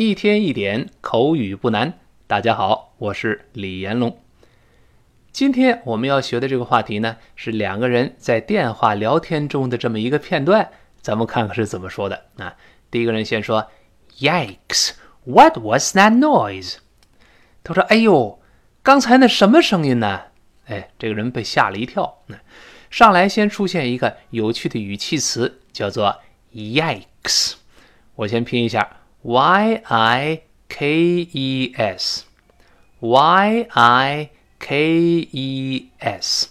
一天一点口语不难。大家好，我是李延龙。今天我们要学的这个话题呢，是两个人在电话聊天中的这么一个片段，咱们看看是怎么说的啊。第一个人先说：“Yikes! What was that noise？” 他说：“哎呦，刚才那什么声音呢？”哎，这个人被吓了一跳。那上来先出现一个有趣的语气词，叫做 “Yikes”。我先拼一下：Y I K E S，Y I。K E S，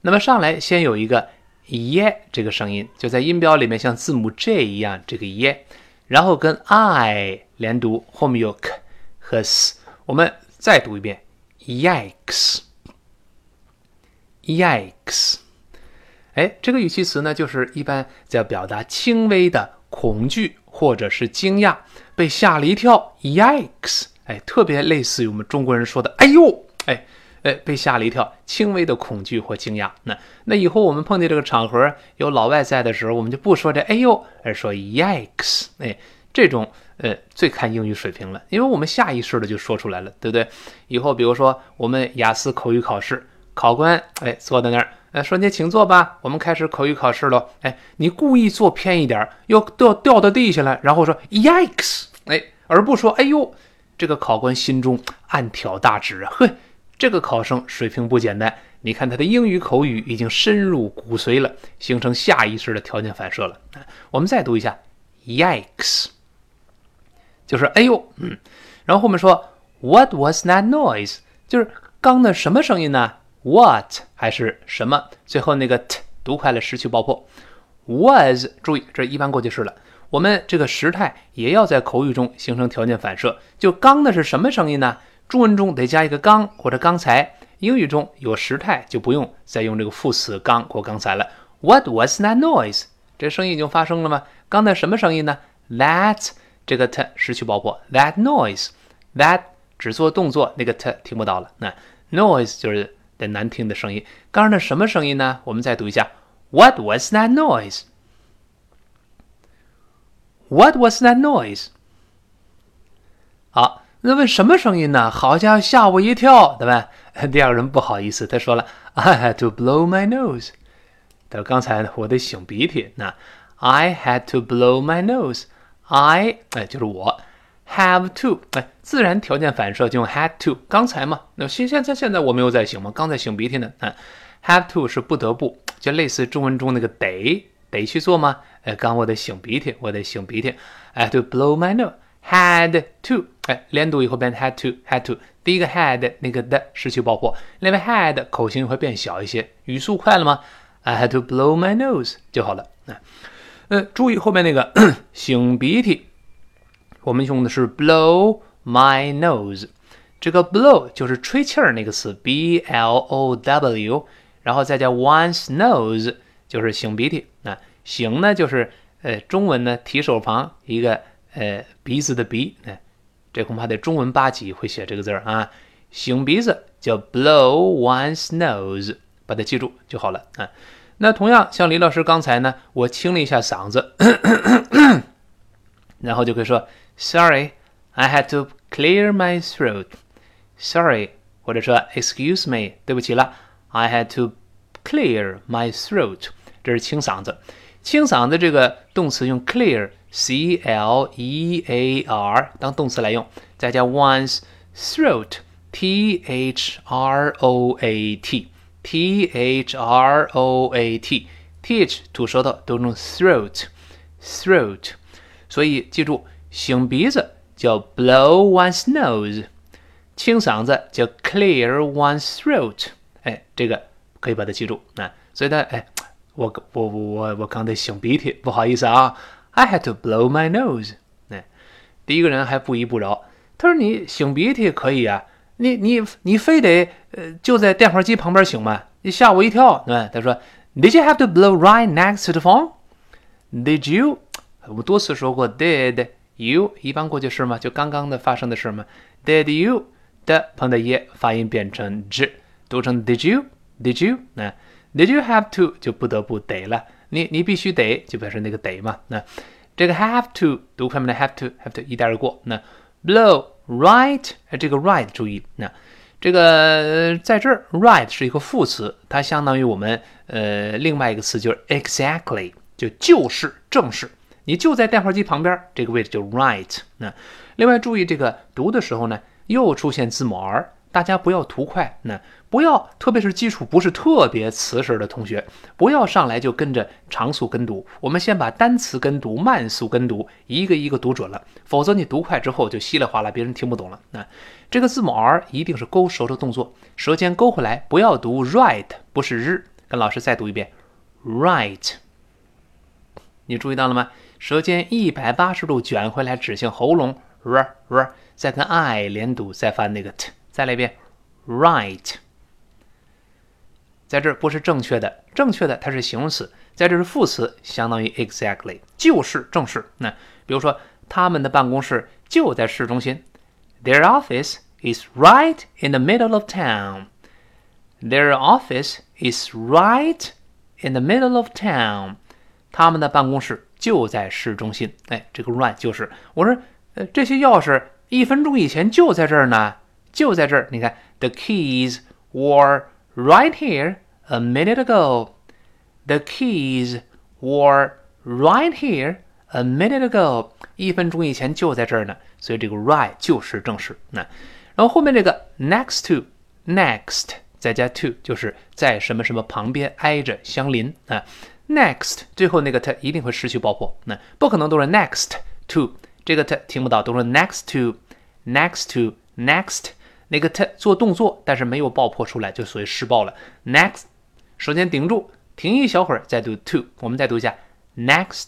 那么上来先有一个耶这个声音，就在音标里面像字母 J 一样，这个耶，然后跟 I 连读，后面有 k 和 s，我们再读一遍，Yikes，Yikes，哎，这个语气词呢，就是一般在表达轻微的恐惧或者是惊讶，被吓了一跳，Yikes，哎，特别类似于我们中国人说的，哎呦，哎。哎，被吓了一跳，轻微的恐惧或惊讶。那那以后我们碰见这个场合有老外在的时候，我们就不说这哎呦，而说 yikes。哎，这种呃最看英语水平了，因为我们下意识的就说出来了，对不对？以后比如说我们雅思口语考试，考官哎坐在那儿，哎说你请坐吧，我们开始口语考试喽。哎，你故意坐偏一点，又掉掉到地下了，然后说 yikes，哎，而不说哎呦，这个考官心中暗挑大指啊，呵。这个考生水平不简单，你看他的英语口语已经深入骨髓了，形成下意识的条件反射了。我们再读一下，Yikes，就是哎呦，嗯，然后后面说 What was that noise？就是刚的什么声音呢？What 还是什么？最后那个 t 读快了失去爆破。Was 注意，这一般过去式了。我们这个时态也要在口语中形成条件反射。就刚的是什么声音呢？中文中得加一个刚或者刚才，英语中有时态就不用再用这个副词刚或刚才了。What was that noise？这声音已经发生了吗？刚才什么声音呢？That 这个 t 失去爆破。That noise，that 只做动作，那个 t 听不到了。那 noise 就是很难听的声音。刚刚那什么声音呢？我们再读一下。What was that noise？What was that noise？好。那问什么声音呢？好家伙，吓我一跳，对吧？第二个人不好意思，他说了，I had to blow my nose。他说刚才我得擤鼻涕。那 I had to blow my nose。I 哎，就是我，have to 哎，自然条件反射就用 had to。刚才嘛，那现现在现在我没有在醒嘛，刚才擤鼻涕呢。嗯，have to 是不得不，就类似中文中那个得得去做吗？哎，刚我得擤鼻涕，我得擤鼻涕。I have to blow my nose。had to，哎，连读以后变 had to，had to。第一个 had 那个的失去爆破，另外 had 口型会变小一些，语速快了吗？I had to blow my nose 就好了。啊，呃，注意后面那个 擤鼻涕，我们用的是 blow my nose。这个 blow 就是吹气儿那个词，b l o w，然后再加 one's nose 就是擤鼻涕。啊，擤呢就是呃中文呢提手旁一个。呃，鼻子的鼻，哎，这恐怕得中文八级会写这个字儿啊。擤鼻子叫 blow one's nose，把它记住就好了啊。那同样像李老师刚才呢，我清了一下嗓子，然后就可以说 Sorry，I had to clear my throat。Sorry，或者说 Excuse me，对不起了，I had to clear my throat。这是清嗓子，清嗓子这个动词用 clear。c l e a r 当动词来用，再加 one's throat t h r o a t t h r o a t teach 吐舌头都用 throat throat，所以记住， 擤鼻子叫 blow one's nose，清嗓子叫 clear one's throat。哎，这个可以把它记住啊。所以呢，哎，我我我我我刚才擤鼻涕，不好意思啊。I had to blow my nose。哎，第一个人还不依不饶，他说：“你擤鼻涕可以啊，你你你非得呃就在电话机旁边擤吗？你吓我一跳。”对吧？他说：“Did you have to blow right next to the phone? Did you？” 我们多次说过，Did you 一般过去式嘛，就刚刚的发生的事嘛。Did you 的旁的耶发音变成 z，读成 Did you？Did you？那 Did you have to 就不得不得了。你你必须得就表示那个得嘛。那这个 have to 读快面的 have to have to 一带而过。那 blow right，这个 right 注意，那这个在这儿 right 是一个副词，它相当于我们呃另外一个词就是 exactly，就就是正是。你就在电话机旁边，这个位置就 right。那另外注意这个读的时候呢，又出现字母 r。大家不要图快，那不要，特别是基础不是特别瓷实的同学，不要上来就跟着长速跟读。我们先把单词跟读、慢速跟读一个一个读准了，否则你读快之后就稀里哗啦，别人听不懂了。那这个字母 r 一定是勾舌的动作，舌尖勾回来，不要读 right，不是日。跟老师再读一遍，right。你注意到了吗？舌尖一百八十度卷回来，指向喉咙，r r，再跟 i 连读，再发那个 t。再来一遍，right，在这不是正确的，正确的它是形容词，在这是副词，相当于 exactly，就是正是。那比如说，他们的办公室就在市中心，Their office is right in the middle of town. Their office is right in the middle of town. 他们的办公室就在市中心。哎，这个 right 就是我说，呃，这些钥匙一分钟以前就在这儿呢。就在这儿，你看，The keys were right here a minute ago. The keys were right here a minute ago. 一分钟以前就在这儿呢，所以这个 right 就是正式。那，然后后面这个 next to，next 再加 to 就是在什么什么旁边挨着相邻啊。Next 最后那个 t 一定会失去爆破，那不可能都是 next to 这个 t 听不到，都是 next to，next to，next。那个 t 做动作，但是没有爆破出来，就属于失爆了。Next，首先顶住，停一小会儿，再读 to。我们再读一下，next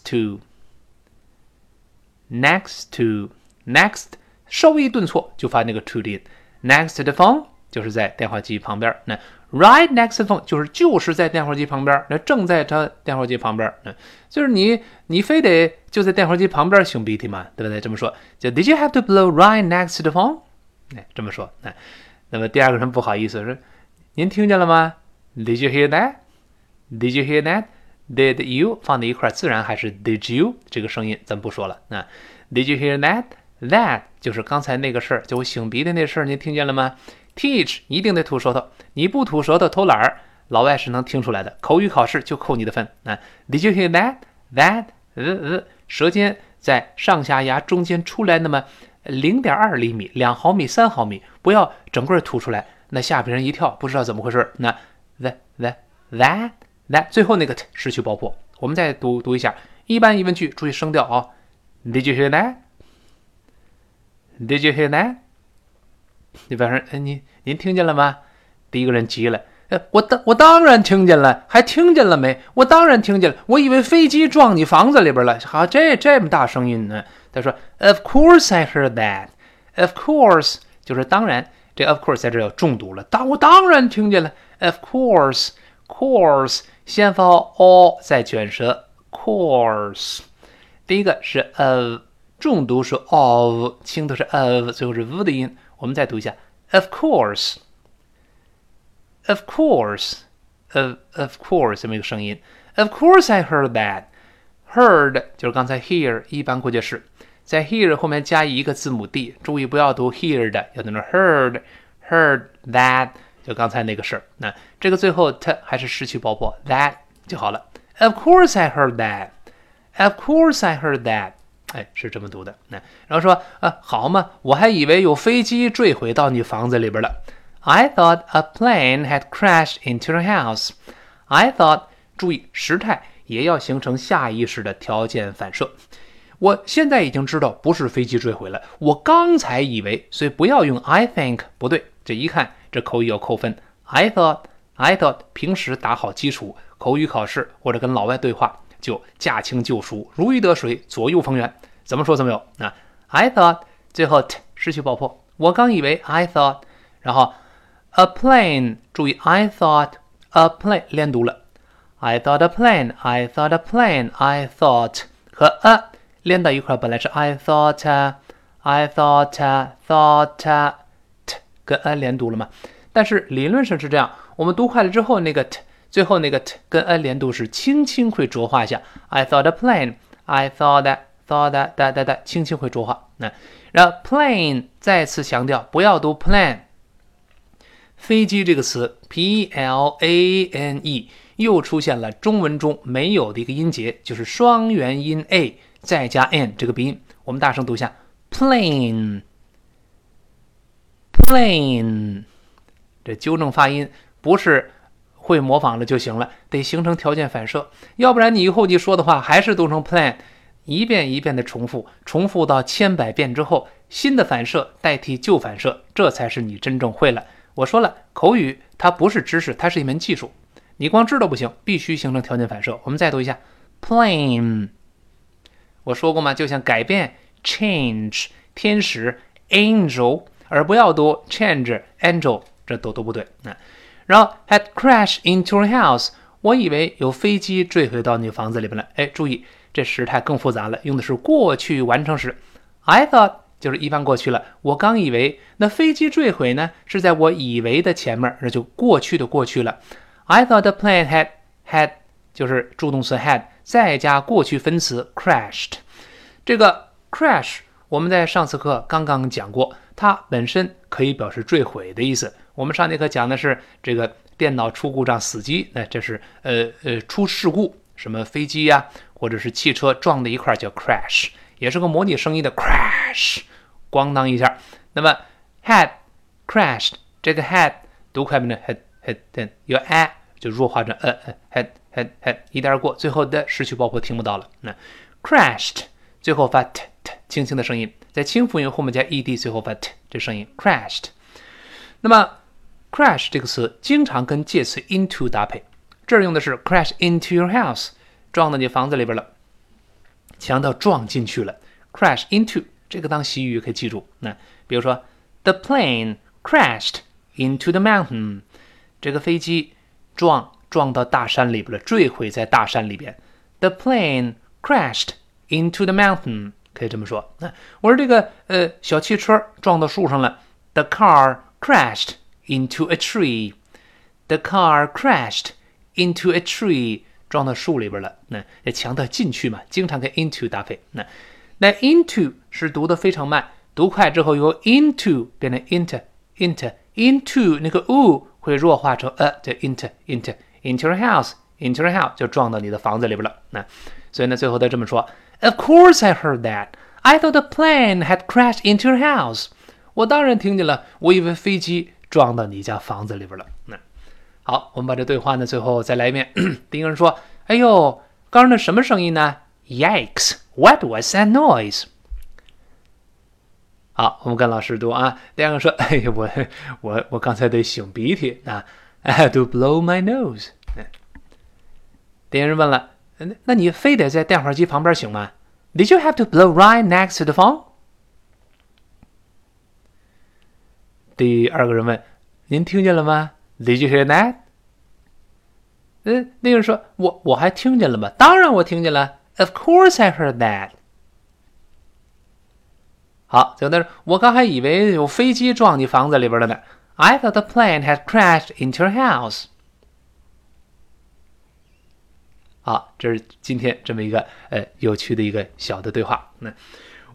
to，next to，next，稍微一顿挫就发那个 to 音。Next to the phone 就是在电话机旁边。那 right next to phone 就是就是在电话机旁边。那正在他电话机旁边。那就是你你非得就在电话机旁边擤鼻涕嘛，对不对？这么说，就 Did you have to blow right next to the phone？哎，这么说，哎，那么第二个人不好意思说，您听见了吗？Did you hear that? Did you hear that? Did you 放在一块儿，自然还是 Did you 这个声音，咱不说了。那 Did you hear that? That 就是刚才那个事儿，就我擤鼻的那事儿，您听见了吗？Teach 一定得吐舌头，你不吐舌头偷懒儿，老外是能听出来的。口语考试就扣你的分。啊，Did you hear that? That 呃呃，舌尖在上下牙中间出来那么。零点二厘米，两毫米，三毫米，不要整个吐出来，那吓别人一跳，不知道怎么回事。那 the the that that 最后那个 t 失去爆破。我们再读读一下，一般疑问句，注意声调啊。Did you hear that? Did you hear that? 你比方说，哎，您您听见了吗？第一个人急了。呃，我当我当然听见了，还听见了没？我当然听见了，我以为飞机撞你房子里边了。好，这这么大声音呢？他说，Of course I heard that. Of course 就是当然，这 of course 在这要重读了。当我当然听见了。Of course，course 先发 o 再卷舌，course。第一个是 of，重读是 of，轻读是 of，最后是 v 的音。我们再读一下，Of course。Of course, of of course 这么一个声音。Of course I heard that. Heard 就是刚才 hear 一般过去式，在 hear 后面加一个字母 d，注意不要读 hear 的，要读成 heard heard that 就刚才那个事儿。那这个最后 t 还是失去爆破，that 就好了。Of course I heard that. Of course I heard that. 哎，是这么读的。那然后说啊，好嘛，我还以为有飞机坠毁到你房子里边了。I thought a plane had crashed into the house. I thought，注意时态也要形成下意识的条件反射。我现在已经知道不是飞机坠毁了，我刚才以为，所以不要用 I think，不对，这一看这口语要扣分。I thought，I thought，平时打好基础，口语考试或者跟老外对话就驾轻就熟，如鱼得水，左右逢源。怎么说怎么有啊？I thought，最后 t 失去爆破。我刚以为 I thought，然后。A plane，注意，I thought a plane 连读了。I thought a plane，I thought a plane，I thought 和 a 连到一块，本来是 I thought，I thought，thought t 跟 a 连读了嘛？但是理论上是这样，我们读快了之后，那个 t 最后那个 t 跟 a 连读是轻轻会浊化一下。I thought a plane，I thought 哒哒哒哒哒，轻轻会浊化。那然后 plane 再次强调，不要读 plane。飞机这个词 p l a n e 又出现了中文中没有的一个音节，就是双元音 a 再加 n 这个鼻音。我们大声读一下 plane，plane。这纠正发音不是会模仿了就行了，得形成条件反射，要不然你以后你说的话还是读成 plan。一遍一遍的重复，重复到千百遍之后，新的反射代替旧反射，这才是你真正会了。我说了，口语它不是知识，它是一门技术。你光知道不行，必须形成条件反射。我们再读一下，plane。我说过吗？就像改变，change，天使，angel，而不要读 change，angel，这都都不对。那，然后 had crashed into a house，我以为有飞机坠毁到你房子里边了。哎，注意。这时态更复杂了，用的是过去完成时。I thought 就是一般过去了。我刚以为那飞机坠毁呢，是在我以为的前面，那就过去的过去了。I thought the plane had had 就是助动词 had 再加过去分词 crashed。这个 crash 我们在上次课刚刚讲过，它本身可以表示坠毁的意思。我们上节课讲的是这个电脑出故障死机，那这是呃呃出事故，什么飞机呀？或者是汽车撞在一块叫 crash，也是个模拟声音的 crash，咣当一下。那么 had crashed 这个 had 读快门的 had had 有 a 就弱化成呃呃 had had had 一带而过，最后的失去爆破听不到了。那 crashed 最后发 t t 轻轻的声音，在清辅音后面加 ed，最后发 t 这声音 crashed。那么 crash 这个词经常跟介词 into 搭配，这儿用的是 crash into your house。撞到你房子里边了，强调撞进去了，crash into 这个当习语可以记住。那比如说，the plane crashed into the mountain，这个飞机撞撞到大山里边了，坠毁在大山里边。The plane crashed into the mountain，可以这么说。那我说这个呃小汽车撞到树上了，the car crashed into a tree。The car crashed into a tree。撞到树里边了，那也强调进去嘛，经常跟 into 搭配。那那 into 是读的非常慢，读快之后由 into 变成 into into into 那个 u 会弱化成 a，叫 into into into your house into your house 就撞到你的房子里边了。那所以呢，最后他这么说：Of course I heard that. I thought the plane had crashed into your house. 我当然听见了，我以为飞机 撞到你家房子里边了。那。好，我们把这对话呢最后再来一遍。第一个人说：“哎呦，刚刚那什么声音呢？”Yikes! What was that noise? 好，我们跟老师读啊。第二个说：“ 哎呀，我我我刚才得擤鼻涕啊，I had to blow my nose。”第二人问了：“那那你非得在电话机旁边擤吗？”Did you have to blow right next to the phone？第二个人问：“您听见了吗？” Did you hear that？嗯，那个人说：“我我还听见了吗？当然我听见了。Of course I heard that。”好，就那我刚还以为有飞机撞你房子里边了呢。I thought the plane had crashed into your house。好，这是今天这么一个呃有趣的一个小的对话。那。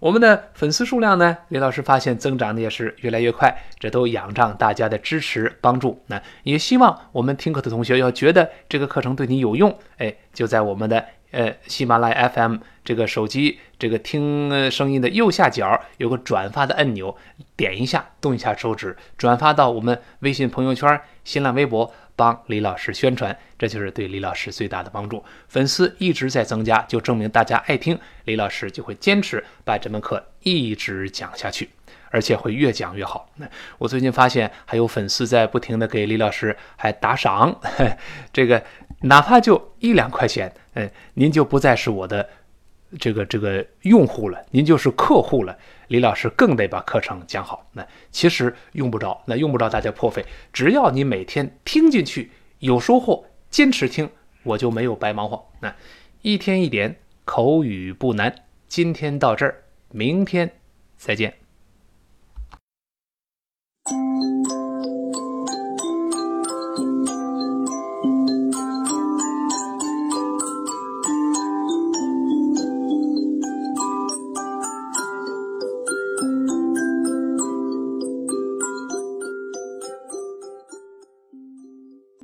我们的粉丝数量呢？李老师发现增长的也是越来越快，这都仰仗大家的支持帮助。那也希望我们听课的同学要觉得这个课程对你有用，哎，就在我们的呃喜马拉雅 FM 这个手机这个听声音的右下角有个转发的按钮，点一下，动一下手指，转发到我们微信朋友圈、新浪微博。帮李老师宣传，这就是对李老师最大的帮助。粉丝一直在增加，就证明大家爱听，李老师就会坚持把这门课一直讲下去，而且会越讲越好。我最近发现还有粉丝在不停的给李老师还打赏，这个哪怕就一两块钱，嗯，您就不再是我的这个这个用户了，您就是客户了。李老师更得把课程讲好。那其实用不着，那用不着大家破费，只要你每天听进去有收获，坚持听，我就没有白忙活。那一天一点口语不难，今天到这儿，明天再见。